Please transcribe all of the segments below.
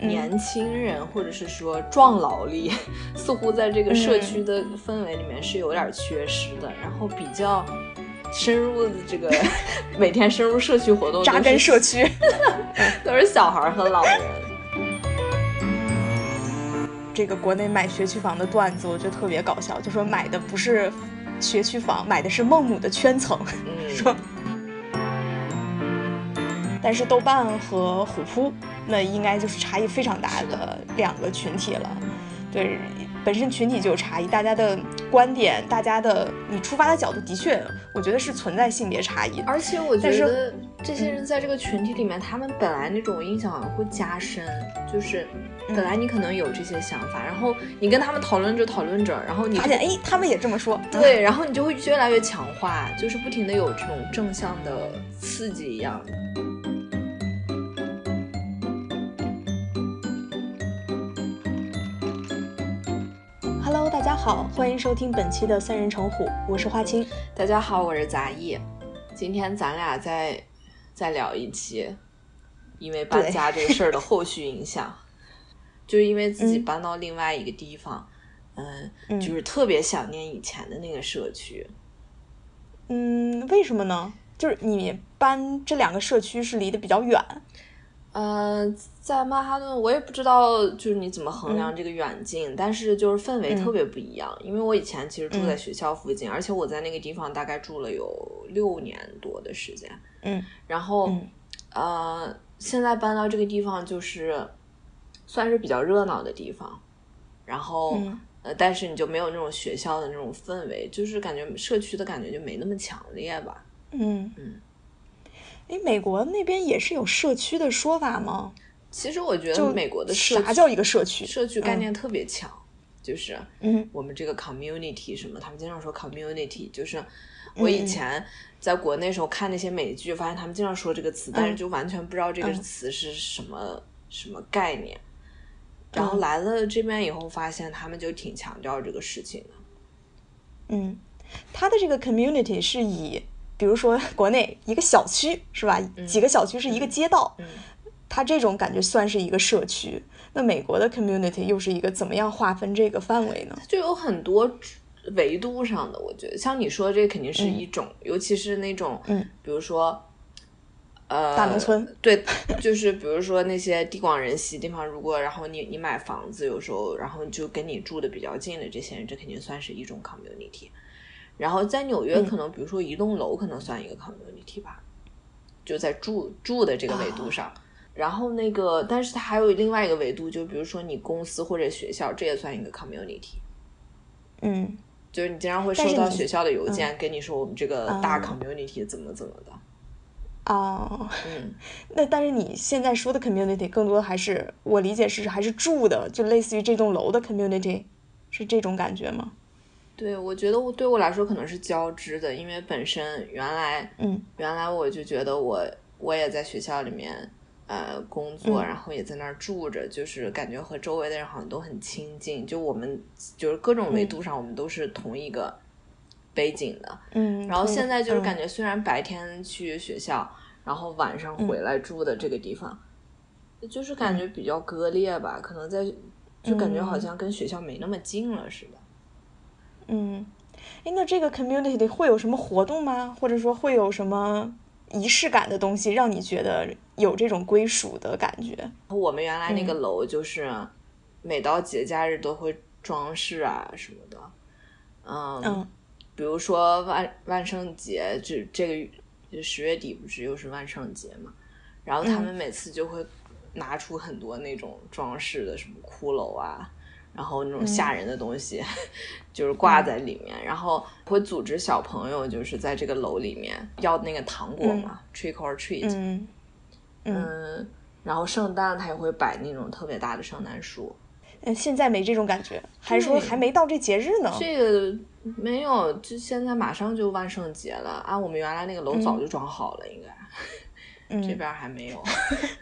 年轻人或者是说壮劳力，似乎在这个社区的氛围里面是有点缺失的。然后比较深入的这个 每天深入社区活动，扎根社区，都是小孩和老人。这个国内买学区房的段子，我觉得特别搞笑，就说买的不是学区房，买的是孟母的圈层，说。但是豆瓣和虎扑，那应该就是差异非常大的两个群体了。对，本身群体就有差异，大家的观点，大家的你出发的角度，的确，我觉得是存在性别差异。而且我觉得这些人在这个群体里面，他们本来那种印象会加深，就是本来你可能有这些想法，然后你跟他们讨论着讨论着，然后你发现哎，他们也这么说，对，然后你就会越来越强化，就是不停的有这种正向的刺激一样。大家好，欢迎收听本期的三人成虎，我是花青。大家好，我是杂艺。今天咱俩再再聊一期，因为搬家这个事儿的后续影响，就是因为自己搬到另外一个地方，嗯，就是特别想念以前的那个社区。嗯，为什么呢？就是你搬这两个社区是离得比较远。呃，在曼哈顿，我也不知道就是你怎么衡量这个远近，但是就是氛围特别不一样。因为我以前其实住在学校附近，而且我在那个地方大概住了有六年多的时间。嗯，然后呃，现在搬到这个地方就是算是比较热闹的地方，然后呃，但是你就没有那种学校的那种氛围，就是感觉社区的感觉就没那么强烈吧。嗯嗯。哎，美国那边也是有社区的说法吗？其实我觉得美国的啥叫一个社区？社区概念特别强，就是嗯，我们这个 community 什么，他们经常说 community。就是我以前在国内时候看那些美剧，发现他们经常说这个词，但是就完全不知道这个词是什么什么概念。然后来了这边以后，发现他们就挺强调这个事情的。嗯，他的这个 community 是以。比如说，国内一个小区是吧？几个小区是一个街道，它这种感觉算是一个社区。那美国的 community 又是一个怎么样划分这个范围呢？就有很多维度上的，我觉得像你说的这肯定是一种，尤其是那种，嗯，比如说，呃，大农村，对，就是比如说那些地广人稀地方，如果然后你你买房子，有时候然后就跟你住的比较近的这些人，这肯定算是一种 community。然后在纽约，可能比如说一栋楼可能算一个 community 吧，就在住住的这个维度上。然后那个，但是它还有另外一个维度，就比如说你公司或者学校，这也算一个 community。嗯，就是你经常会收到学校的邮件，跟你说我们这个大 community 怎么怎么的。哦，嗯，那但是你现在说的 community 更多的还是我理解是还是住的，就类似于这栋楼的 community，是这种感觉吗？对，我觉得我对我来说可能是交织的，因为本身原来，嗯，原来我就觉得我我也在学校里面呃工作，然后也在那儿住着，就是感觉和周围的人好像都很亲近，就我们就是各种维度上我们都是同一个背景的，嗯，然后现在就是感觉虽然白天去学校，然后晚上回来住的这个地方，就是感觉比较割裂吧，可能在就感觉好像跟学校没那么近了似的。嗯，哎，那这个 community 会有什么活动吗？或者说会有什么仪式感的东西，让你觉得有这种归属的感觉？我们原来那个楼就是，每到节假日都会装饰啊什么的，嗯，比如说万万圣节，这这个就十月底不是又是万圣节嘛？然后他们每次就会拿出很多那种装饰的什么骷髅啊。然后那种吓人的东西，就是挂在里面，然后会组织小朋友，就是在这个楼里面要那个糖果嘛，trick or treat。嗯嗯，然后圣诞他也会摆那种特别大的圣诞树。嗯，现在没这种感觉，还说还没到这节日呢。这个没有，就现在马上就万圣节了啊！我们原来那个楼早就装好了，应该，这边还没有。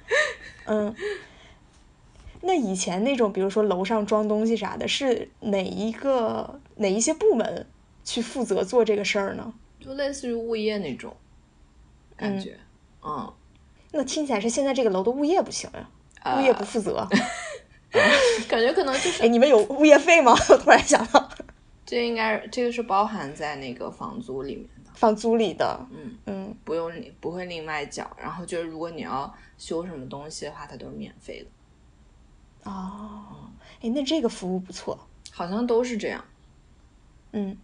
嗯。那以前那种，比如说楼上装东西啥的，是哪一个哪一些部门去负责做这个事儿呢？就类似于物业那种感觉，嗯。那听起来是现在这个楼的物业不行呀？物业不负责。感觉可能就是哎，你们有物业费吗？我突然想到，这应该这个是包含在那个房租里面的，房租里的，嗯嗯，不用不会另外缴。然后就是如果你要修什么东西的话，它都是免费的。哦，哎，那这个服务不错，好像都是这样。嗯，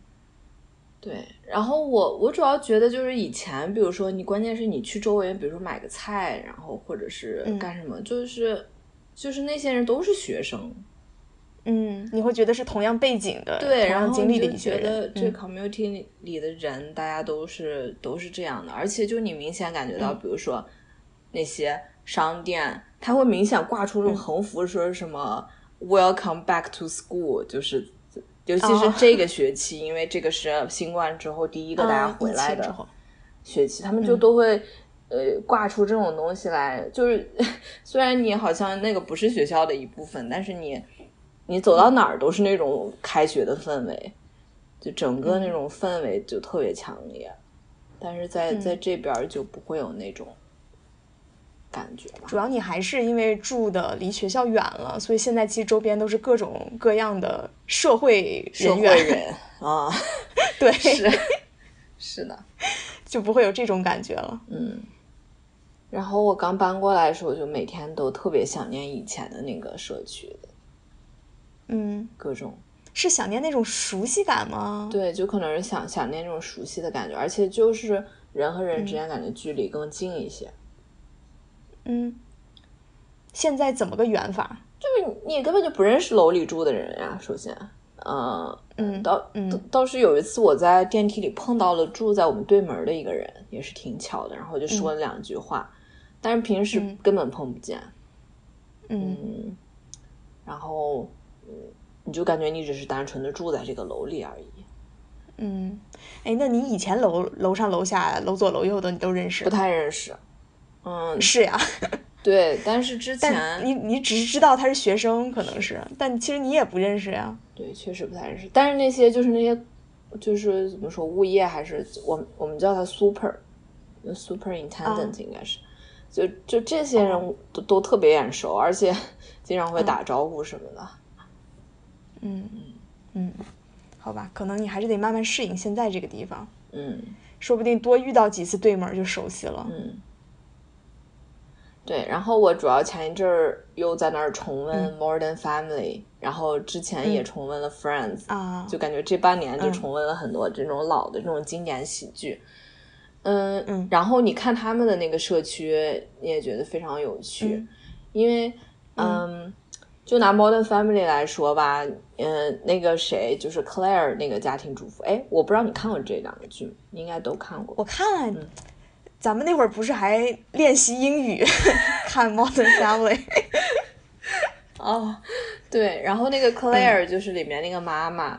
对。然后我我主要觉得就是以前，比如说你关键是你去周围，比如说买个菜，然后或者是干什么，就是。就是那些人都是学生，嗯，你会觉得是同样背景的，对，然后经历的一些人，这 community 里的人，大家都是都是这样的，而且就你明显感觉到，比如说那些商店，它会明显挂出这种横幅，说什么 Welcome back to school，就是尤其是这个学期，因为这个是新冠之后第一个大家回来的学期，他们就都会。呃，挂出这种东西来，就是 虽然你好像那个不是学校的一部分，但是你你走到哪儿都是那种开学的氛围，就整个那种氛围就特别强烈。但是在在这边就不会有那种感觉。主要你还是因为住的离学校远了，所以现在其实周边都是各种各样的社会人员啊，对，是 是的，就不会有这种感觉了。嗯。然后我刚搬过来的时候，就每天都特别想念以前的那个社区嗯，各种是想念那种熟悉感吗？对，就可能是想想念那种熟悉的感觉，而且就是人和人之间感觉距离更近一些。嗯，现在怎么个远法？就是你根本就不认识楼里住的人呀。首先，嗯嗯，倒倒是有一次我在电梯里碰到了住在我们对门的一个人，也是挺巧的，然后就说了两句话。但是平时根本碰不见，嗯，然后，嗯，你就感觉你只是单纯的住在这个楼里而已，嗯，哎，那你以前楼楼上楼下楼左楼右的你都认识？不太认识，嗯，是呀，对，但是之前你你只是知道他是学生，可能是，但其实你也不认识呀。对，确实不太认识，但是那些就是那些就是怎么说物业还是我我们叫他 super，superintendent 应该是。就就这些人都都特别眼熟，而且 经常会打招呼什么的。嗯嗯嗯，好吧，可能你还是得慢慢适应现在这个地方。嗯，说不定多遇到几次对门就熟悉了。嗯，对。然后我主要前一阵儿又在那儿重温《Modern Family》，然后之前也重温了《Friends》啊，就感觉这半年就重温了很多这种老的这种经典喜剧。嗯嗯，然后你看他们的那个社区，你也觉得非常有趣，因为嗯，就拿 Modern Family 来说吧，嗯，那个谁就是 Claire 那个家庭主妇，哎，我不知道你看过这两个剧，你应该都看过。我看了，咱们那会儿不是还练习英语 看 Modern Family？哦，对，然后那个 Claire 就是里面那个妈妈，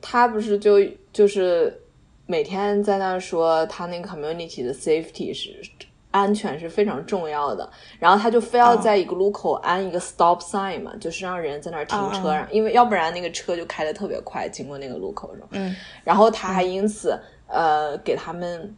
她不是就就是。每天在那说她那个 community 的 safety 是安全是非常重要的，然后她就非要在一个路口安一个 stop sign 嘛，就是让人在那儿停车，因为要不然那个车就开的特别快，经过那个路口的时候。嗯，然后她还因此呃给他们，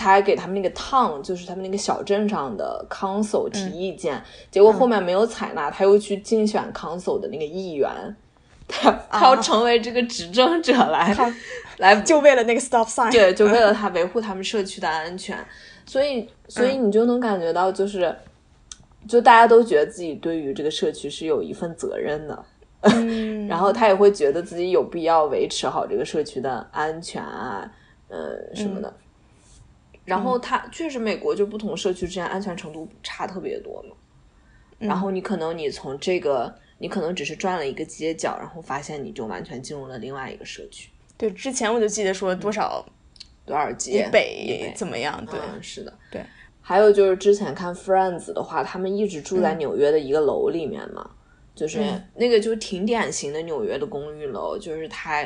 他还给他们那个 town，就是他们那个小镇上的 council 提意见，结果后面没有采纳，他又去竞选 council 的那个议员。他他要成为这个执政者来 来，就为了那个 stop sign，对，就为了他维护他们社区的安全，所以所以你就能感觉到，就是就大家都觉得自己对于这个社区是有一份责任的，然后他也会觉得自己有必要维持好这个社区的安全啊，呃什么的。然后它确实，美国就不同社区之间安全程度差特别多嘛。然后你可能你从这个。你可能只是转了一个街角，然后发现你就完全进入了另外一个社区。对，之前我就记得说多少多少街北怎么样？对，是的，对。还有就是之前看 Friends 的话，他们一直住在纽约的一个楼里面嘛，就是那个就挺典型的纽约的公寓楼，就是他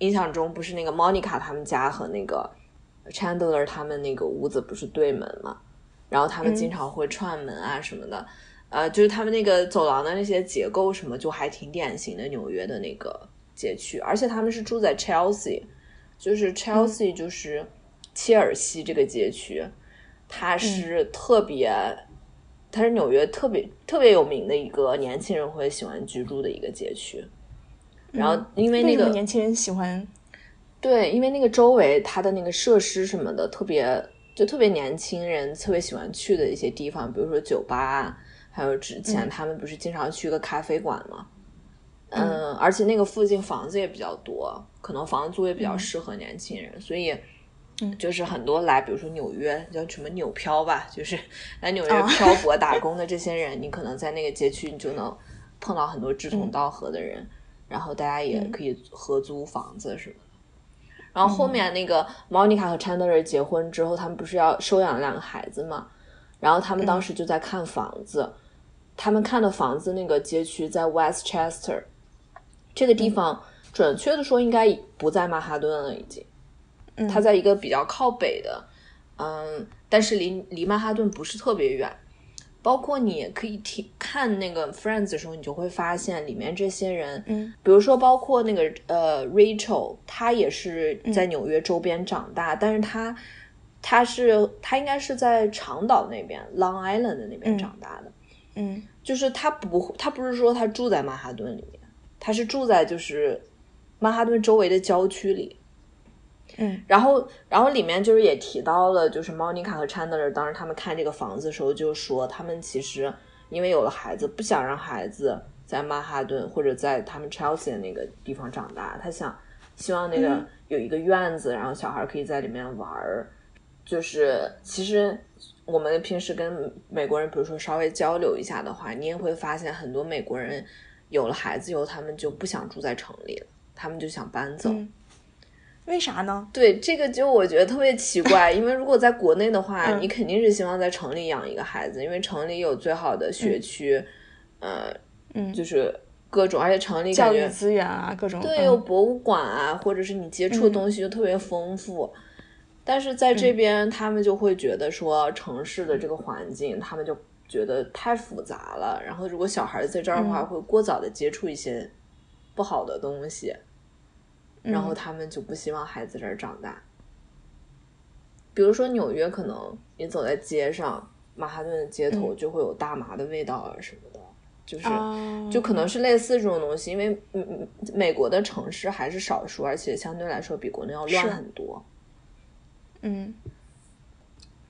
印象中不是那个 Monica 他们家和那个 Chandler 他们那个屋子不是对门嘛，然后他们经常会串门啊什么的。呃，就是他们那个走廊的那些结构什么，就还挺典型的纽约的那个街区，而且他们是住在 Chelsea，就是 Chelsea 就是切尔西这个街区，它是特别它是纽约特别特别有名的一个年轻人会喜欢居住的一个街区。然后因为那个年轻人喜欢，对，因为那个周围它的那个设施什么的特别，就特别年轻人特别喜欢去的一些地方，比如说酒吧，还有之前他们不是经常去个咖啡馆吗？嗯，而且那个附近房子也比较多，可能房租也比较适合年轻人，所以，就是很多来，比如说纽约叫什么纽漂吧，就是来纽约漂泊打工的这些人，你可能在那个街区你就能碰到很多志同道合的人。然后大家也可以合租房子什么的。然后后面那个 Monica 和 Chandler 结婚之后，他们不是要收养两个孩子嘛？然后他们当时就在看房子。他们看的房子那个街区在 Westchester，这个地方准确的说应该不在曼哈顿了，已经。它在一个比较靠北的，嗯，但是离离曼哈顿不是特别远。包括你可以听看那个 Friends 的时候，你就会发现里面这些人，嗯，比如说包括那个呃 Rachel，她也是在纽约周边长大，但是她她是她应该是在长岛那边 Long Island 的那边长大的，嗯，就是她不她不是说她住在曼哈顿里面，她是住在就是曼哈顿周围的郊区里。嗯，然后，然后里面就是也提到了，就是 Monica 和 Chandler 当时他们看这个房子的时候，就说他们其实因为有了孩子，不想让孩子在曼哈顿或者在他们 Chelsea 的那个地方长大，他想希望那个有一个院子，然后小孩可以在里面玩儿。就是其实我们平时跟美国人，比如说稍微交流一下的话，你也会发现很多美国人有了孩子以后，他们就不想住在城里了，他们就想搬走。为啥呢？对这个就我觉得特别奇怪，因为如果在国内的话，你肯定是希望在城里养一个孩子，因为城里有最好的学区，呃，嗯，就是各种，而且城里教育资源啊，各种对，有博物馆啊，或者是你接触的东西就特别丰富。但是在这边，他们就会觉得说城市的这个环境，他们就觉得太复杂了。然后如果小孩在这儿的话，会过早的接触一些不好的东西。然后他们就不希望孩子这儿长大。比如说纽约，可能你走在街上，曼哈顿的街头就会有大麻的味道啊什么的，就是就可能是类似这种东西。因为嗯，美国的城市还是少数，而且相对来说比国内要乱很多。嗯，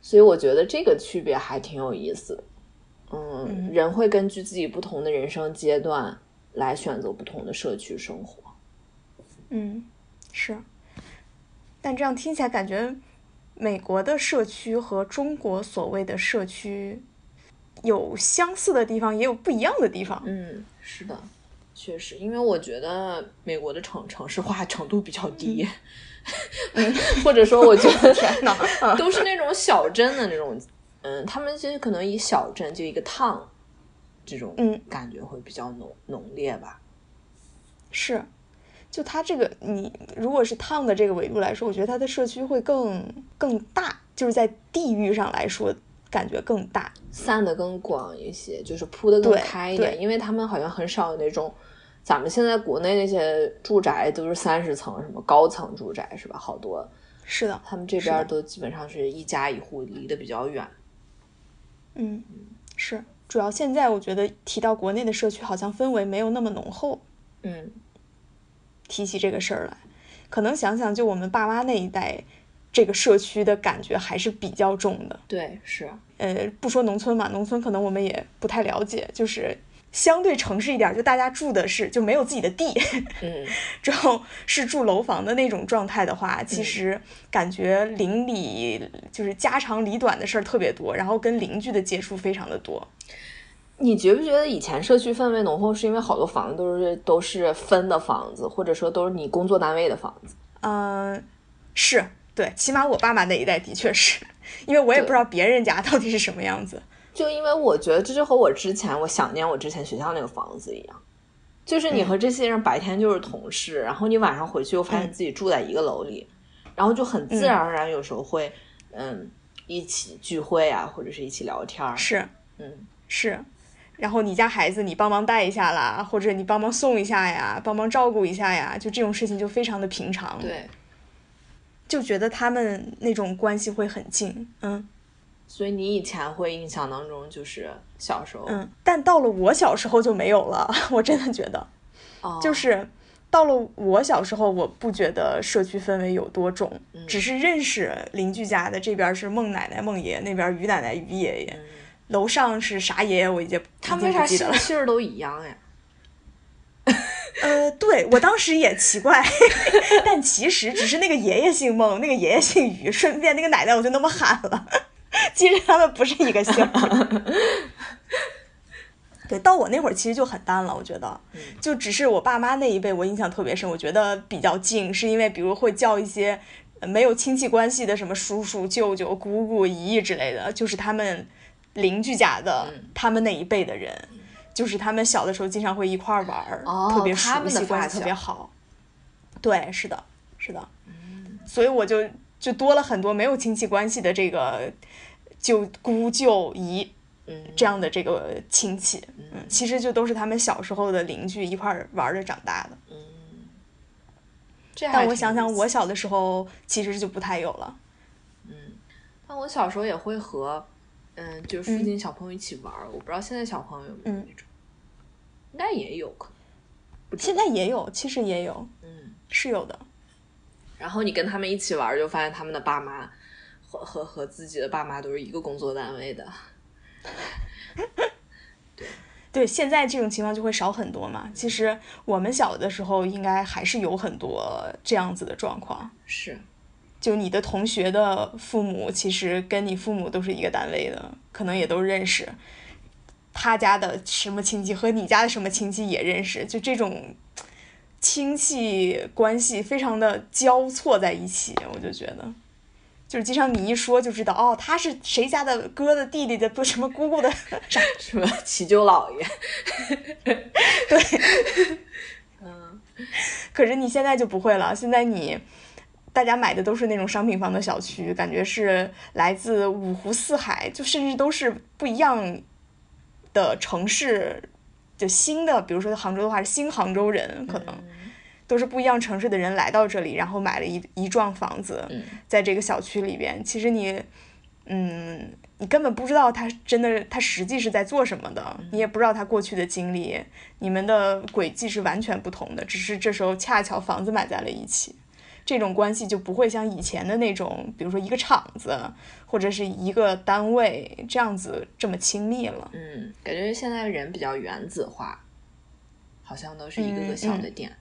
所以我觉得这个区别还挺有意思的。嗯，人会根据自己不同的人生阶段来选择不同的社区生活。嗯，是，但这样听起来感觉美国的社区和中国所谓的社区有相似的地方，也有不一样的地方。嗯，是的，确实，因为我觉得美国的城城市化程度比较低，或者说我觉得 都是那种小镇的那种，嗯，他们其实可能以小镇就一个 town 这种感觉会比较浓浓烈吧。是。就它这个，你如果是烫的这个维度来说，我觉得它的社区会更更大，就是在地域上来说，感觉更大，散的更广一些，就是铺的更开一点。因为他们好像很少有那种，咱们现在国内那些住宅都是三十层，什么高层住宅是吧？好多是的，他们这边都基本上是一家一户，离得比较远。嗯，是，主要现在我觉得提到国内的社区，好像氛围没有那么浓厚。嗯。提起这个事儿来，可能想想就我们爸妈那一代，这个社区的感觉还是比较重的。对，是。呃，不说农村嘛，农村可能我们也不太了解，就是相对城市一点，就大家住的是就没有自己的地，嗯，之后是住楼房的那种状态的话，其实感觉邻里就是家长里短的事儿特别多，然后跟邻居的接触非常的多。你觉不觉得以前社区氛围浓厚，是因为好多房子都是都是分的房子，或者说都是你工作单位的房子？嗯，是对，起码我爸妈那一代的确是，因为我也不知道别人家到底是什么样子。就因为我觉得这就和我之前我想念我之前学校那个房子一样，就是你和这些人白天就是同事，然后你晚上回去又发现自己住在一个楼里，然后就很自然而然有时候会嗯一起聚会啊，或者是一起聊天儿。是，嗯，是。然后你家孩子你帮忙带一下啦，或者你帮忙送一下呀，帮忙照顾一下呀，就这种事情就非常的平常。对，就觉得他们那种关系会很近，嗯。所以你以前会印象当中就是小时候，嗯，但到了我小时候就没有了。我真的觉得，哦就是到了我小时候，我不觉得社区氛围有多重，只是认识邻居家的，这边是孟奶奶、孟爷爷，那边于奶奶、于爷爷，楼上是啥爷爷，我已经他们为啥姓姓儿都一样呀？呃，对我当时也奇怪，但其实只是那个爷爷姓孟，那个爷爷姓于，顺便那个奶奶我就那么喊了。其实他们不是一个姓。对，到我那会儿其实就很淡了，我觉得，就只是我爸妈那一辈，我印象特别深，我觉得比较近，是因为比如会叫一些没有亲戚关系的什么叔叔、舅舅、姑姑、姨姨之类的，就是他们邻居家的，他们那一辈的人。就是他们小的时候经常会一块儿玩儿，特别熟悉，关系特别好。对，是的，是的。所以我就就多了很多没有亲戚关系的这个舅姑舅姨，嗯，这样的这个亲戚，嗯，其实就都是他们小时候的邻居一块儿玩着长大的。嗯。但我想想，我小的时候其实就不太有了。嗯，但我小时候也会和嗯，就是附近小朋友一起玩儿。我不知道现在小朋友有没有那种。应该也有可能，现在也有，其实也有，嗯，是有的。然后你跟他们一起玩，就发现他们的爸妈和和和自己的爸妈都是一个工作单位的。对对，现在这种情况就会少很多嘛。其实我们小的时候，应该还是有很多这样子的状况。是，就你的同学的父母，其实跟你父母都是一个单位的，可能也都认识。他家的什么亲戚和你家的什么亲戚也认识，就这种亲戚关系非常的交错在一起，我就觉得，就是经常你一说就知道，哦，他是谁家的哥的弟弟的不什么姑姑的啥什么七舅姥爷，对，嗯，可是你现在就不会了，现在你大家买的都是那种商品房的小区，感觉是来自五湖四海，就甚至都是不一样。的城市，就新的，比如说杭州的话，是新杭州人，可能都是不一样城市的人来到这里，然后买了一一幢房子，在这个小区里边。其实你，嗯，你根本不知道他真的他实际是在做什么的，你也不知道他过去的经历，你们的轨迹是完全不同的，只是这时候恰巧房子买在了一起。这种关系就不会像以前的那种，比如说一个厂子或者是一个单位这样子这么亲密了。嗯，感觉现在人比较原子化，好像都是一个个小的店。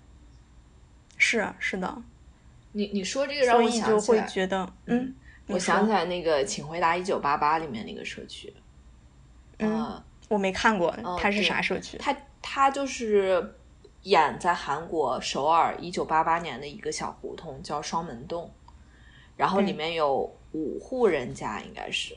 是是的，你你说这个让我想起来，觉得嗯，我想起来那个《请回答一九八八》里面那个社区。嗯，我没看过，它是啥社区？它它就是。演在韩国首尔一九八八年的一个小胡同叫双门洞，然后里面有五户人家，应该是，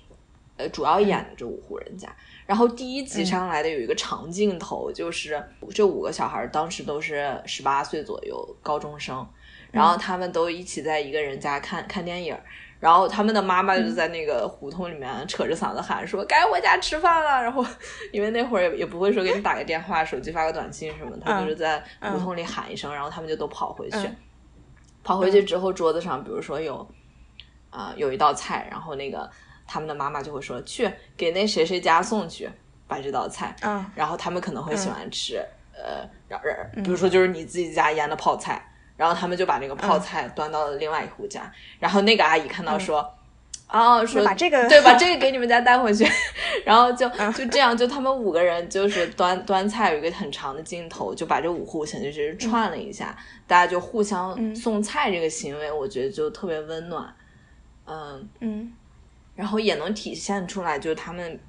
呃，主要演的这五户人家。然后第一集上来的有一个长镜头，就是这五个小孩当时都是十八岁左右高中生，然后他们都一起在一个人家看看电影。然后他们的妈妈就在那个胡同里面扯着嗓子喊说：“该回家吃饭了。”然后因为那会儿也也不会说给你打个电话、手机发个短信什么，他就是在胡同里喊一声，然后他们就都跑回去。跑回去之后，桌子上比如说有啊有一道菜，然后那个他们的妈妈就会说：“去给那谁谁家送去，把这道菜。”然后他们可能会喜欢吃呃，然比如说就是你自己家腌的泡菜。然后他们就把那个泡菜端到了另外一户家，然后那个阿姨看到说，哦，说把这个对，把这个给你们家带回去，然后就就这样，就他们五个人就是端端菜有一个很长的镜头，就把这五户先就是串了一下，大家就互相送菜这个行为，我觉得就特别温暖，嗯嗯，然后也能体现出来，就是他们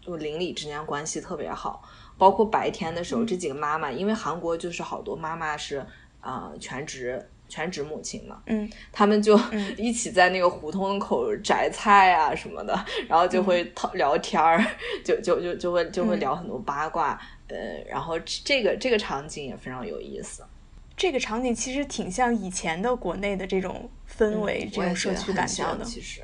就邻里之间关系特别好，包括白天的时候，这几个妈妈，因为韩国就是好多妈妈是。啊，全职全职母亲嘛，嗯，他们就 一起在那个胡同口摘菜啊什么的，然后就会讨聊天儿，就就就就会就会聊很多八卦，呃，然后这个这个场景也非常有意思。这个场景其实挺像以前的国内的这种氛围，这种社区感觉的。其实，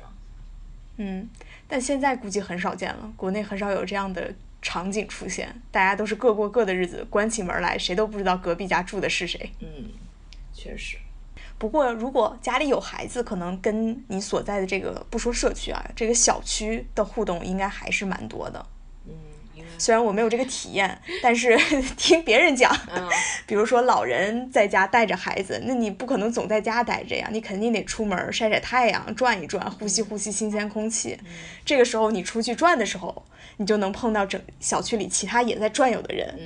嗯，但现在估计很少见了，国内很少有这样的。场景出现，大家都是各过各的日子，关起门来谁都不知道隔壁家住的是谁。嗯，确实。不过如果家里有孩子，可能跟你所在的这个不说社区啊，这个小区的互动应该还是蛮多的。虽然我没有这个体验，但是 听别人讲，比如说老人在家带着孩子，那你不可能总在家待着呀，你肯定得出门晒晒太阳，转一转，呼吸呼吸新鲜空气。这个时候你出去转的时候，你就能碰到整小区里其他也在转悠的人，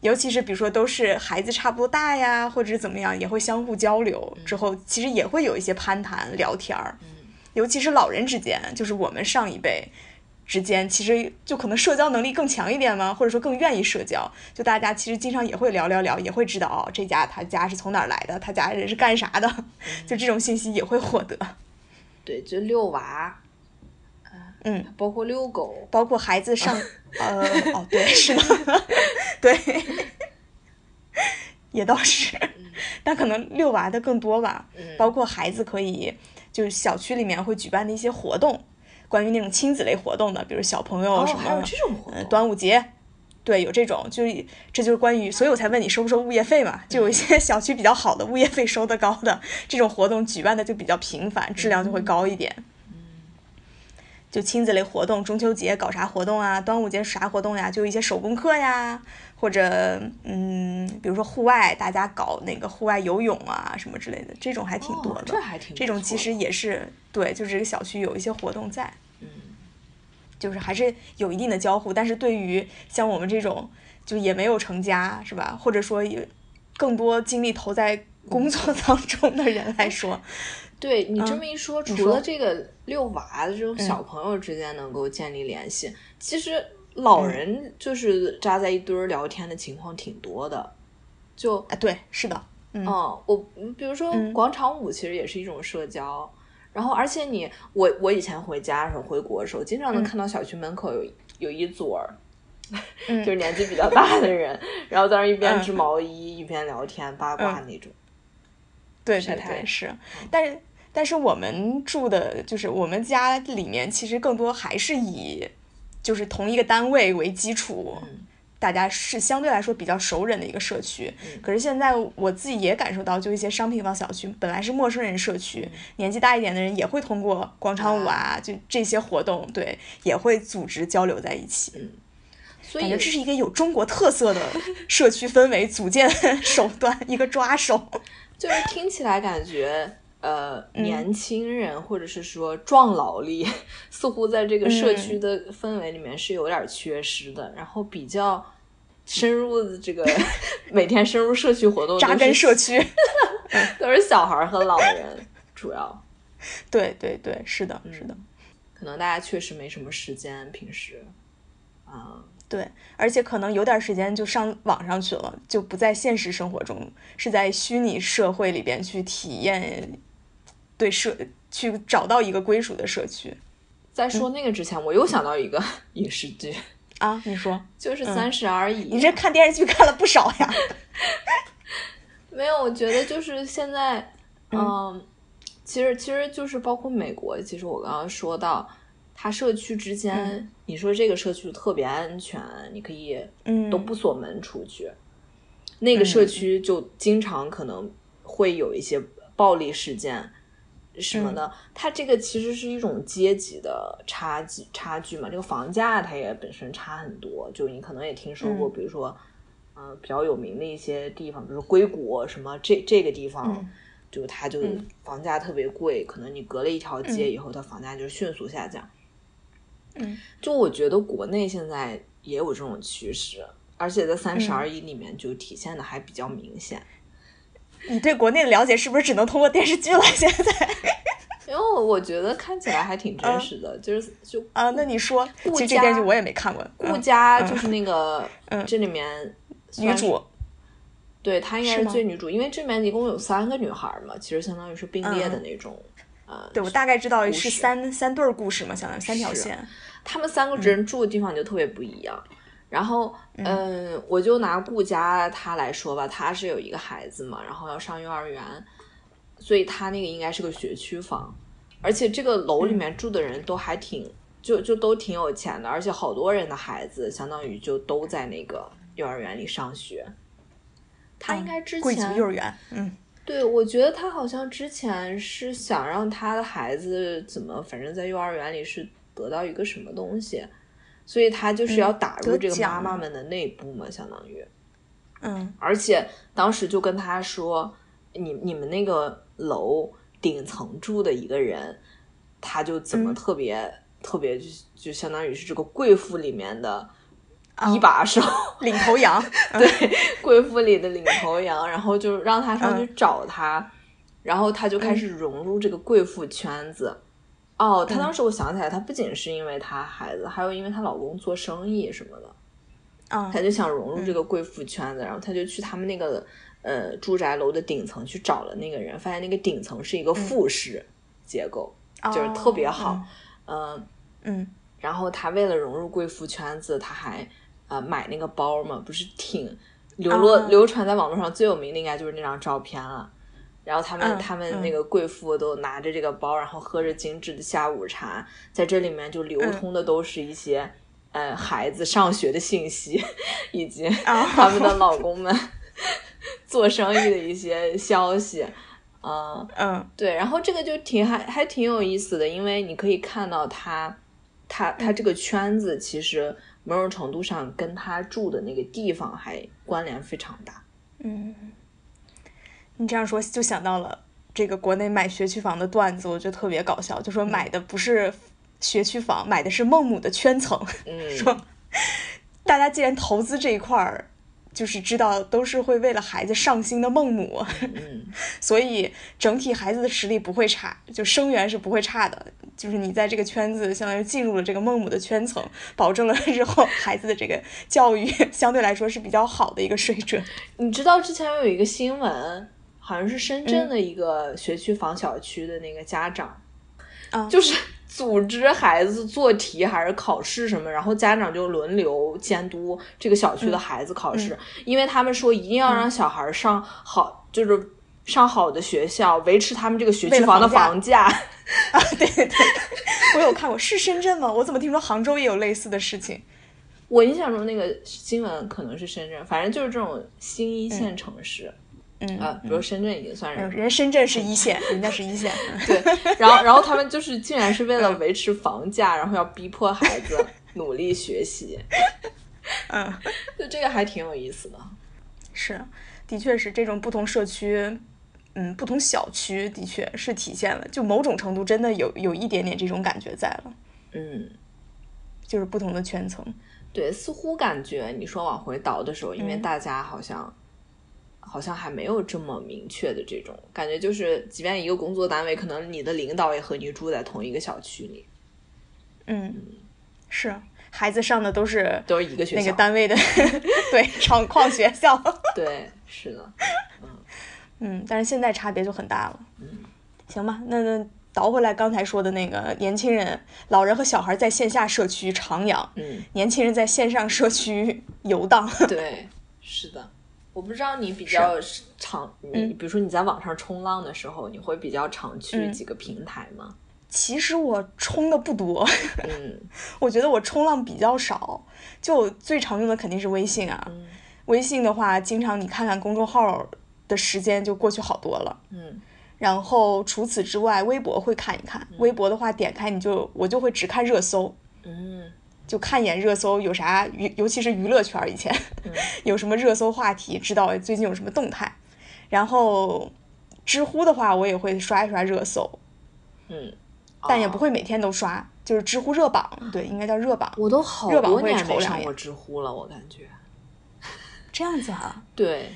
尤其是比如说都是孩子差不多大呀，或者怎么样，也会相互交流。之后其实也会有一些攀谈聊天儿，尤其是老人之间，就是我们上一辈。之间其实就可能社交能力更强一点吗，或者说更愿意社交，就大家其实经常也会聊聊聊，也会知道哦，这家他家是从哪儿来的，他家人是干啥的，就这种信息也会获得。对，就遛娃，嗯，包括遛狗，包括孩子上，呃，哦，对，是的，对，也倒是，但可能遛娃的更多吧，包括孩子可以，就是小区里面会举办的一些活动。关于那种亲子类活动的，比如小朋友什么，呃，端午节，对，有这种，就是这就是关于，所以我才问你收不收物业费嘛？就有一些 小区比较好的，物业费收的高的，这种活动举办的就比较频繁，质量就会高一点。就亲子类活动，中秋节搞啥活动啊？端午节啥活动呀？就一些手工课呀，或者嗯，比如说户外，大家搞那个户外游泳啊什么之类的，这种还挺多的。这还挺。这种其实也是对，就是这个小区有一些活动在。嗯。就是还是有一定的交互，但是对于像我们这种就也没有成家是吧？或者说也更多精力投在工作当中的人来说。对你这么一说，除了这个遛娃的这种小朋友之间能够建立联系，其实老人就是扎在一堆儿聊天的情况挺多的。就啊，对，是的，嗯，我比如说广场舞，其实也是一种社交。然后，而且你我我以前回家的时候，回国的时候，经常能看到小区门口有有一组儿，就是年纪比较大的人，然后在那一边织毛衣一边聊天八卦那种。对对对，是，但是。但是我们住的就是我们家里面，其实更多还是以就是同一个单位为基础，大家是相对来说比较熟人的一个社区。可是现在我自己也感受到，就一些商品房小区本来是陌生人社区，年纪大一点的人也会通过广场舞啊，就这些活动，对，也会组织交流在一起。嗯，感觉这是一个有中国特色的社区氛围组建 手段，一个抓手。就是听起来感觉。呃，年轻人或者是说壮劳力，似乎在这个社区的氛围里面是有点缺失的。然后比较深入的这个 每天深入社区活动，扎根社区，都是小孩和老人，主要。对对对，是的，是的。可能大家确实没什么时间，平时啊，对，而且可能有点时间就上网上去了，就不在现实生活中，是在虚拟社会里边去体验。对社去找到一个归属的社区。在说那个之前，我又想到一个影视剧啊，你说 就是《三十而已》。你这看电视剧看了不少呀？没有，我觉得就是现在，嗯，其实其实就是包括美国。其实我刚刚说到，它社区之间，你说这个社区特别安全，你可以都不锁门出去。那个社区就经常可能会有一些暴力事件。什么的，它这个其实是一种阶级的差距差距嘛。这个房价它也本身差很多，就你可能也听说过，比如说，嗯，比较有名的一些地方，比如说硅谷什么这这个地方，就它就房价特别贵，可能你隔了一条街以后，它房价就迅速下降。嗯，就我觉得国内现在也有这种趋势，而且在《三十而已》里面就体现的还比较明显。你对国内的了解是不是只能通过电视剧了？现在，因为我觉得看起来还挺真实的，就是就啊，那你说，其实这电视剧我也没看过。顾家就是那个，这里面女主，对她应该是最女主，因为这里面一共有三个女孩嘛，其实相当于是并列的那种。呃，对我大概知道是三三对故事嘛，相当于三条线。他们三个人住的地方就特别不一样。然后，嗯，我就拿顾家他来说吧，他是有一个孩子嘛，然后要上幼儿园，所以他那个应该是个学区房，而且这个楼里面住的人都还挺，就就都挺有钱的，而且好多人的孩子相当于就都在那个幼儿园里上学。他应该之前贵族幼儿园，嗯，对，我觉得他好像之前是想让他的孩子怎么，反正在幼儿园里是得到一个什么东西，所以他就是要打入这个妈妈们的内部嘛，相当于。嗯。而且当时就跟他说：“你你们那个楼顶层住的一个人，他就怎么特别特别，就就相当于是这个贵妇里面的。”一把手，领头羊，对，贵妇里的领头羊，然后就让他上去找他，然后他就开始融入这个贵妇圈子。哦，她当时我想起来，她不仅是因为她孩子，还有因为她老公做生意什么的，啊，她就想融入这个贵妇圈子，然后她就去他们那个呃住宅楼的顶层去找了那个人，发现那个顶层是一个复式结构，就是特别好，嗯。嗯，然后她为了融入贵妇圈子，她还。呃，买那个包嘛，不是挺流落流传在网络上最有名的应该就是那张照片了。然后他们他们那个贵妇都拿着这个包，然后喝着精致的下午茶，在这里面就流通的都是一些呃孩子上学的信息，以及他们的老公们 做生意的一些消息。嗯嗯，对，然后这个就挺还还挺有意思的，因为你可以看到他他他这个圈子其实。某种程度上跟他住的那个地方还关联非常大。嗯，你这样说就想到了这个国内买学区房的段子，我觉得特别搞笑。就说买的不是学区房，买的是孟母的圈层。嗯，说大家既然投资这一块儿。就是知道都是会为了孩子上心的孟母，所以整体孩子的实力不会差，就生源是不会差的。就是你在这个圈子，相当于进入了这个孟母的圈层，保证了日后孩子的这个教育相对来说是比较好的一个水准。你知道之前有一个新闻，好像是深圳的一个学区房小区的那个家长，啊，就是。组织孩子做题还是考试什么，然后家长就轮流监督这个小区的孩子考试，因为他们说一定要让小孩上好，就是上好的学校，维持他们这个学区房的房价。啊，对对对，我有看过，是深圳吗？我怎么听说杭州也有类似的事情？我印象中那个新闻可能是深圳，反正就是这种新一线城市。嗯啊，比如深圳已经算是，人深圳是一线，人家是一线。对，然后然后他们就是竟然是为了维持房价，然后要逼迫孩子 努力学习。嗯，就这个还挺有意思的。是，的确是这种不同社区，嗯，不同小区，的确是体现了，就某种程度真的有有一点点这种感觉在了。嗯，就是不同的圈层。对，似乎感觉你说往回倒的时候，因为大家好像。好像还没有这么明确的这种感觉，就是即便一个工作单位，可能你的领导也和你住在同一个小区里。嗯，是，孩子上的都是都是一个学校，那个单位的，对，厂矿学校。对，是的，嗯嗯，但是现在差别就很大了。嗯，行吧，那那倒回来刚才说的那个年轻人、老人和小孩在线下社区徜徉，嗯，年轻人在线上社区游荡。对，是的。我不知道你比较常，你比如说你在网上冲浪的时候，你会比较常去几个平台吗？其实我冲的不多，嗯，我觉得我冲浪比较少，就最常用的肯定是微信啊。微信的话，经常你看看公众号的时间就过去好多了，嗯。然后除此之外，微博会看一看，微博的话点开你就我就会只看热搜，嗯。就看一眼热搜有啥娱，尤其是娱乐圈以前 有什么热搜话题，知道最近有什么动态。然后知乎的话，我也会刷一刷热搜，嗯，但也不会每天都刷，就是知乎热榜，对，应该叫热榜。我都好多年没上过知乎了，我感觉。这样子啊？对。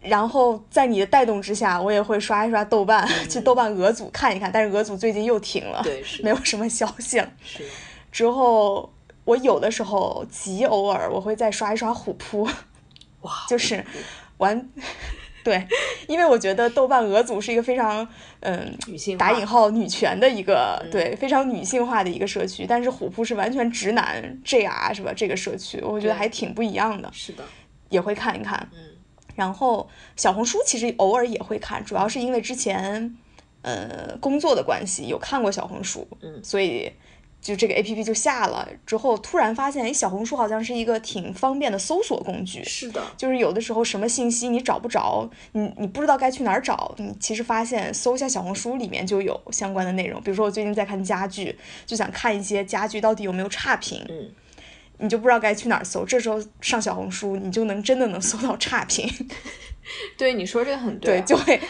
然后在你的带动之下，我也会刷一刷豆瓣，去豆瓣俄组看一看，但是俄组最近又停了，对，没有什么消息了。是。之后。我有的时候极偶尔，我会再刷一刷虎扑，哇，就是玩，对，因为我觉得豆瓣俄组是一个非常嗯，打引号女权的一个对非常女性化的一个社区，但是虎扑是完全直男 JR 是吧？这个社区我觉得还挺不一样的，是的，也会看一看，嗯，然后小红书其实偶尔也会看，主要是因为之前呃工作的关系有看过小红书，嗯，所以。就这个 A P P 就下了之后，突然发现，哎，小红书好像是一个挺方便的搜索工具。是的，就是有的时候什么信息你找不着，你你不知道该去哪儿找，你其实发现搜一下小红书里面就有相关的内容。比如说我最近在看家具，就想看一些家具到底有没有差评，嗯，你就不知道该去哪儿搜，这时候上小红书，你就能真的能搜到差评。对，你说这个很对，就会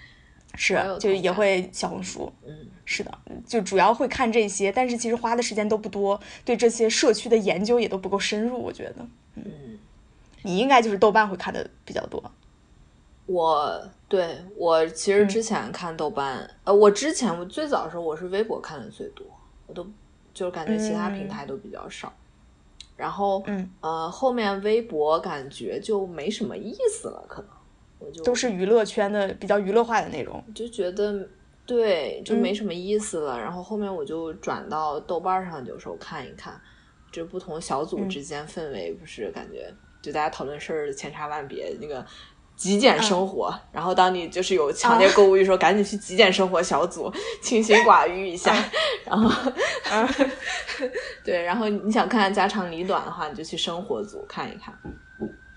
是就也会小红书，嗯。是的，就主要会看这些，但是其实花的时间都不多，对这些社区的研究也都不够深入，我觉得。嗯，你应该就是豆瓣会看的比较多。我对我其实之前看豆瓣，呃，我之前我最早的时候我是微博看的最多，我都就是感觉其他平台都比较少。然后，嗯，呃，后面微博感觉就没什么意思了，可能我就都是娱乐圈的比较娱乐化的内容，就觉得。对，就没什么意思了。然后后面我就转到豆瓣上，有时候看一看，就不同小组之间氛围不是感觉，就大家讨论事儿千差万别。那个极简生活，然后当你就是有强烈购物欲时候，赶紧去极简生活小组清心寡欲一下。然后，对，然后你想看看家长里短的话，你就去生活组看一看。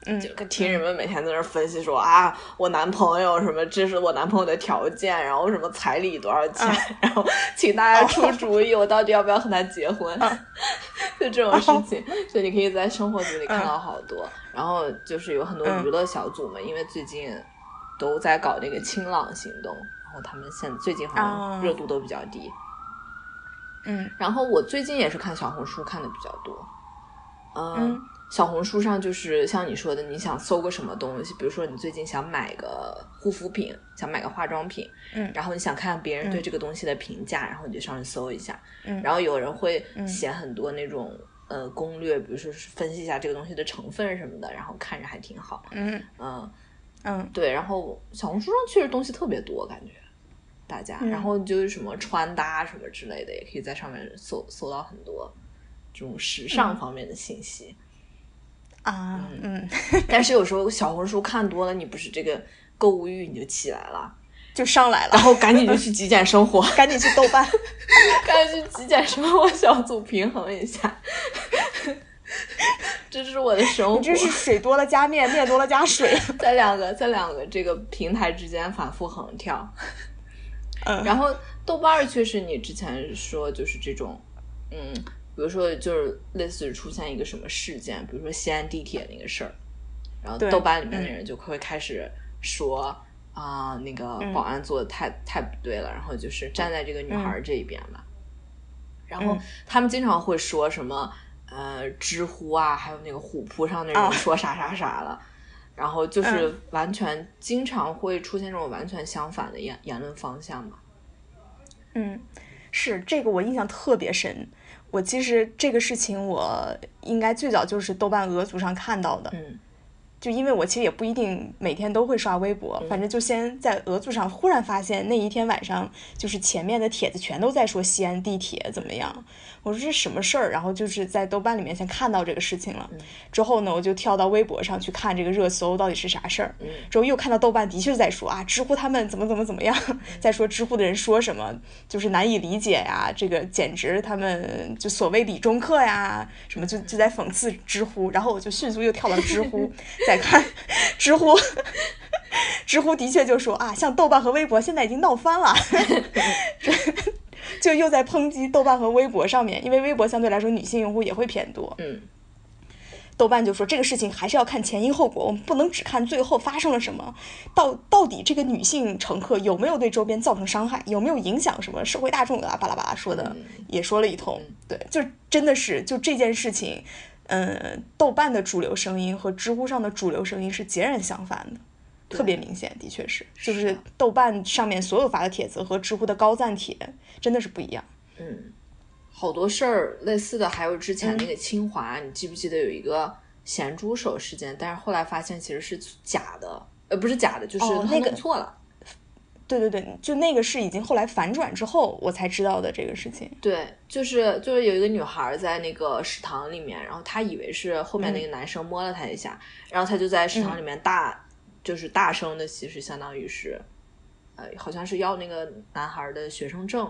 嗯，就听人们每天在那分析说啊，我男朋友什么，这是我男朋友的条件，然后什么彩礼多少钱，然后请大家出主意，我到底要不要和他结婚？就这种事情，就你可以在生活组里看到好多。然后就是有很多娱乐小组嘛，因为最近都在搞那个清朗行动，然后他们现最近好像热度都比较低。嗯，然后我最近也是看小红书看的比较多，嗯。小红书上就是像你说的，你想搜个什么东西，比如说你最近想买个护肤品，想买个化妆品，嗯，然后你想看看别人对这个东西的评价，然后你就上去搜一下，嗯，然后有人会写很多那种呃攻略，比如说是分析一下这个东西的成分什么的，然后看着还挺好，嗯。嗯。嗯，对，然后小红书上确实东西特别多，感觉大家，然后就是什么穿搭什么之类的，也可以在上面搜搜到很多这种时尚方面的信息。啊，嗯，但是有时候小红书看多了，你不是这个购物欲你就起来了，就上来了，然后赶紧就去极简生活，赶紧去豆瓣，赶紧去极简生活小组平衡一下，这是我的生活，你这是水多了加面，面多了加水，在两个在两个这个平台之间反复横跳，嗯，然后豆瓣确实你之前说就是这种，嗯。比如说，就是类似于出现一个什么事件，比如说西安地铁那个事儿，然后豆瓣里面的人就会开始说啊，那个保安做的太太不对了，然后就是站在这个女孩这一边嘛。然后他们经常会说什么呃，知乎啊，还有那个虎扑上的人说啥啥啥了，然后就是完全经常会出现这种完全相反的言言论方向嘛。嗯，是这个我印象特别深。我其实这个事情，我应该最早就是豆瓣鹅组上看到的。嗯。就因为我其实也不一定每天都会刷微博，反正就先在鹅组上忽然发现那一天晚上，就是前面的帖子全都在说西安地铁怎么样。我说这什么事儿？然后就是在豆瓣里面先看到这个事情了，之后呢，我就跳到微博上去看这个热搜到底是啥事儿。之后又看到豆瓣的确在说啊，知乎他们怎么怎么怎么样，在说知乎的人说什么，就是难以理解呀，这个简直他们就所谓理中客呀，什么就就在讽刺知乎。然后我就迅速又跳到知乎。再看知乎，知乎的确就说啊，像豆瓣和微博现在已经闹翻了，就又在抨击豆瓣和微博上面，因为微博相对来说女性用户也会偏多。嗯，豆瓣就说这个事情还是要看前因后果，我们不能只看最后发生了什么，到到底这个女性乘客有没有对周边造成伤害，有没有影响什么社会大众啊，巴拉巴拉说的也说了一通。对，就真的是就这件事情。嗯，豆瓣的主流声音和知乎上的主流声音是截然相反的，特别明显，的确是，就是豆瓣上面所有发的帖子和知乎的高赞帖真的是不一样。嗯，好多事儿类似的，还有之前那个清华，你记不记得有一个咸猪手事件？但是后来发现其实是假的，呃，不是假的，就是他弄错了。对对对，就那个是已经后来反转之后我才知道的这个事情。对，就是就是有一个女孩在那个食堂里面，然后她以为是后面那个男生摸了她一下，然后她就在食堂里面大就是大声的，其实相当于是，呃，好像是要那个男孩的学生证，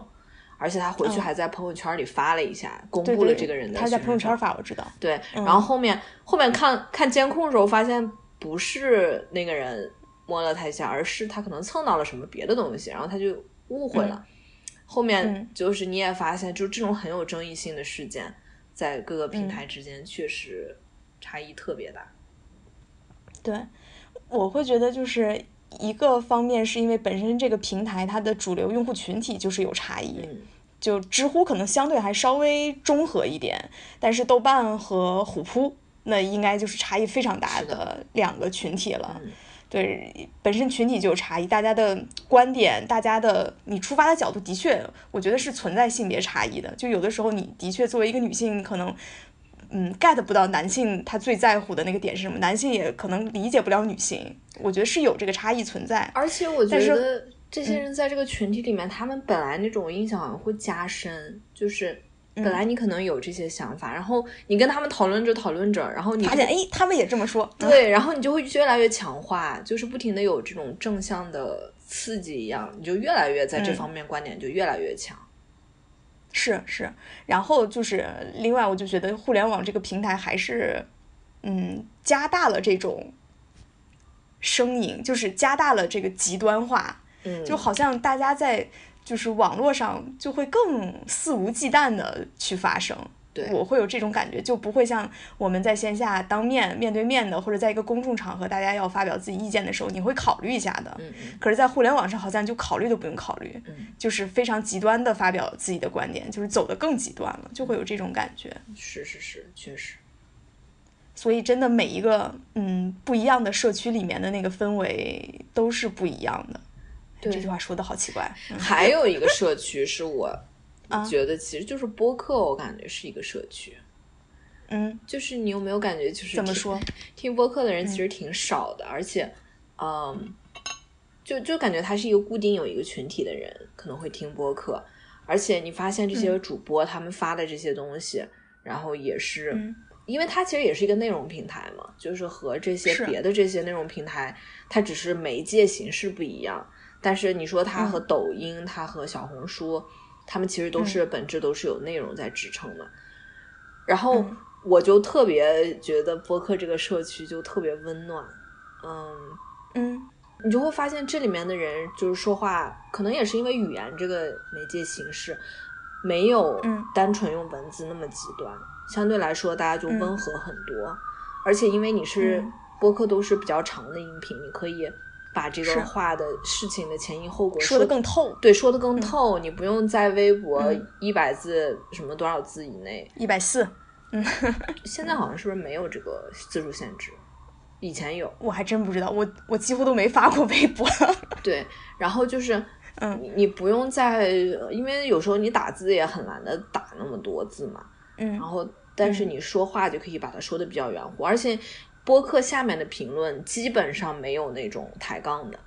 而且他回去还在朋友圈里发了一下，公布了这个人的。他在朋友圈发，我知道。对，然后后面后面看看监控的时候，发现不是那个人摸了他一下，而是他可能蹭到了什么别的东西，然后他就误会了。后面就是你也发现，就这种很有争议性的事件，在各个平台之间确实差异特别大。对，我会觉得就是一个方面是因为本身这个平台它的主流用户群体就是有差异。就知乎可能相对还稍微中和一点，但是豆瓣和虎扑那应该就是差异非常大的两个群体了。对，本身群体就有差异，大家的观点，大家的你出发的角度的确，我觉得是存在性别差异的。就有的时候你的确作为一个女性，可能嗯 get 不到男性他最在乎的那个点是什么，男性也可能理解不了女性。我觉得是有这个差异存在。而且我觉得。这些人在这个群体里面，他们本来那种印象会加深，就是本来你可能有这些想法，然后你跟他们讨论着讨论着，然后你发现哎，他们也这么说，对，然后你就会越来越强化，就是不停的有这种正向的刺激一样，你就越来越在这方面观点就越来越强。是是，然后就是另外，我就觉得互联网这个平台还是嗯加大了这种声音，就是加大了这个极端化。就好像大家在就是网络上就会更肆无忌惮的去发声，对我会有这种感觉，就不会像我们在线下当面面对面的，或者在一个公众场合大家要发表自己意见的时候，你会考虑一下的。嗯可是，在互联网上好像就考虑都不用考虑，就是非常极端的发表自己的观点，就是走得更极端了，就会有这种感觉。是是是，确实。所以，真的每一个嗯不一样的社区里面的那个氛围都是不一样的。这句话说的好奇怪。还有一个社区是我 觉得其实就是播客，我感觉是一个社区。嗯，就是你有没有感觉，就是怎么说，听播客的人其实挺少的，而且，嗯，就就感觉他是一个固定有一个群体的人可能会听播客，而且你发现这些主播他们发的这些东西，然后也是，因为它其实也是一个内容平台嘛，就是和这些别的这些内容平台，它只是媒介形式不一样。但是你说它和抖音，它和小红书，它们其实都是本质都是有内容在支撑的。然后我就特别觉得播客这个社区就特别温暖，嗯。嗯，你就会发现这里面的人就是说话，可能也是因为语言这个媒介形式没有单纯用文字那么极端，相对来说大家就温和很多。而且因为你是播客，都是比较长的音频，你可以。把这个话的事情的前因后果说的更透，对，说的更透。你不用在微博一百字什么多少字以内，一百四。嗯，现在好像是不是没有这个字数限制？以前有，我还真不知道。我我几乎都没发过微博。对，然后就是，嗯，你不用在，因为有时候你打字也很难的打那么多字嘛。嗯，然后但是你说话就可以把它说的比较圆乎，而且。播客下面的评论基本上没有那种抬杠的，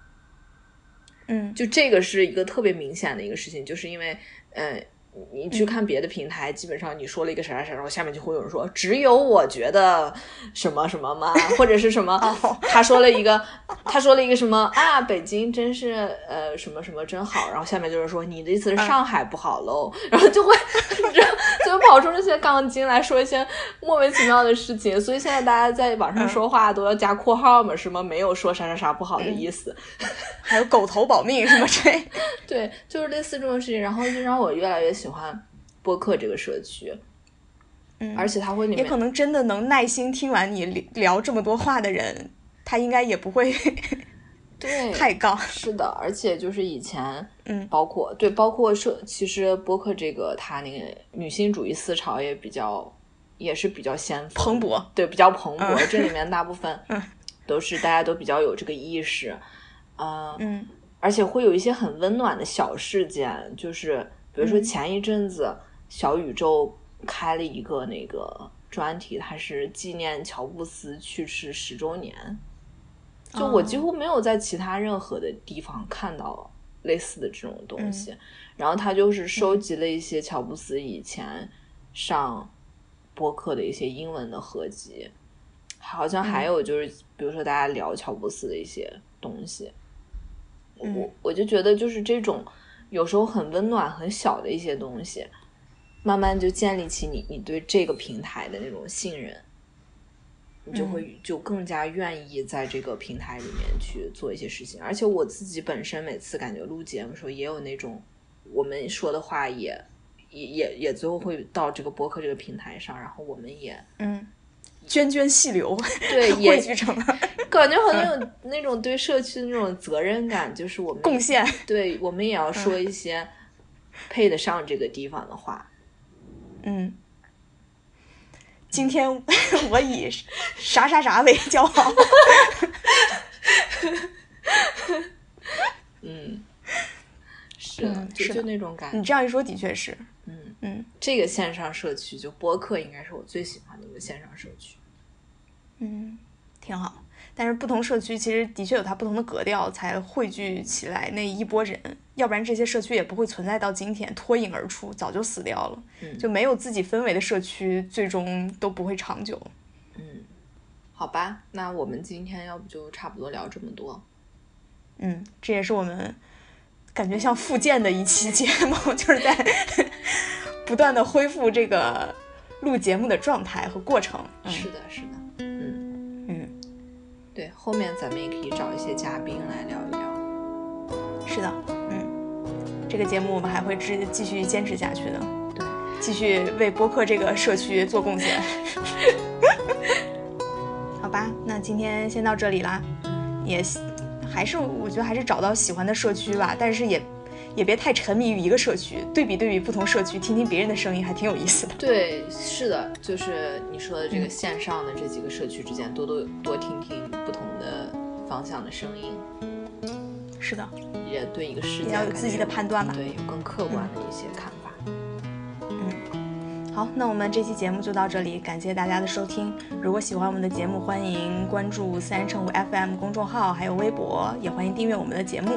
嗯，就这个是一个特别明显的一个事情，就是因为，呃。你去看别的平台，基本上你说了一个啥啥啥，然后下面就会有人说只有我觉得什么什么吗？或者是什么？他说了一个，他说了一个什么啊？北京真是呃什么什么真好。然后下面就是说你的意思是上海不好喽？然后就会就跑出这些杠精来说一些莫名其妙的事情。所以现在大家在网上说话都要加括号嘛，什么没有说啥啥啥不好的意思，还有狗头保命什么之类。对，就是类似这种事情，然后就让我越来越。喜欢播客这个社区，嗯，而且他会也可能真的能耐心听完你聊这么多话的人，他应该也不会 对太高。是的，而且就是以前，嗯，包括对，包括社，其实播客这个他那个女性主义思潮也比较，也是比较先蓬勃，对，比较蓬勃。这里面大部分都是大家都比较有这个意识，啊，嗯，而且会有一些很温暖的小事件，就是。比如说前一阵子，小宇宙开了一个那个专题，它是纪念乔布斯去世十周年。就我几乎没有在其他任何的地方看到类似的这种东西。然后他就是收集了一些乔布斯以前上播客的一些英文的合集，好像还有就是，比如说大家聊乔布斯的一些东西。我我就觉得就是这种。有时候很温暖、很小的一些东西，慢慢就建立起你你对这个平台的那种信任，你就会就更加愿意在这个平台里面去做一些事情。而且我自己本身每次感觉录节目的时候，也有那种我们说的话也也也也最后会到这个播客这个平台上，然后我们也嗯。涓涓细流，对，汇聚成了，感觉好像有那种对社区的那种责任感，就是我们 贡献，对我们也要说一些配得上这个地方的话。嗯，今天我以啥啥啥为骄傲。嗯，是，就就那种感觉。你这样一说，的确是。嗯嗯，这个线上社区就播客应该是我最喜欢的一个线上社区。嗯，挺好。但是不同社区其实的确有它不同的格调，才汇聚起来那一波人。要不然这些社区也不会存在到今天，脱颖而出，早就死掉了。嗯，就没有自己氛围的社区，最终都不会长久。嗯，好吧，那我们今天要不就差不多聊这么多。嗯，这也是我们感觉像复健的一期节目，就是在不断的恢复这个录节目的状态和过程。是的，是的。嗯嗯对，后面咱们也可以找一些嘉宾来聊一聊。是的，嗯，这个节目我们还会继继续坚持下去的。对，继续为播客这个社区做贡献。好吧，那今天先到这里啦。也还是我觉得还是找到喜欢的社区吧，但是也。也别太沉迷于一个社区，对比对比不同社区，听听别人的声音，还挺有意思的。对，是的，就是你说的这个线上的这几个社区之间，多多多听听不同的方向的声音。是的，也对一个事件要有自己的判断吧。对，有更客观的一些看法。嗯，好，那我们这期节目就到这里，感谢大家的收听。如果喜欢我们的节目，欢迎关注三人成虎 FM 公众号，还有微博，也欢迎订阅我们的节目。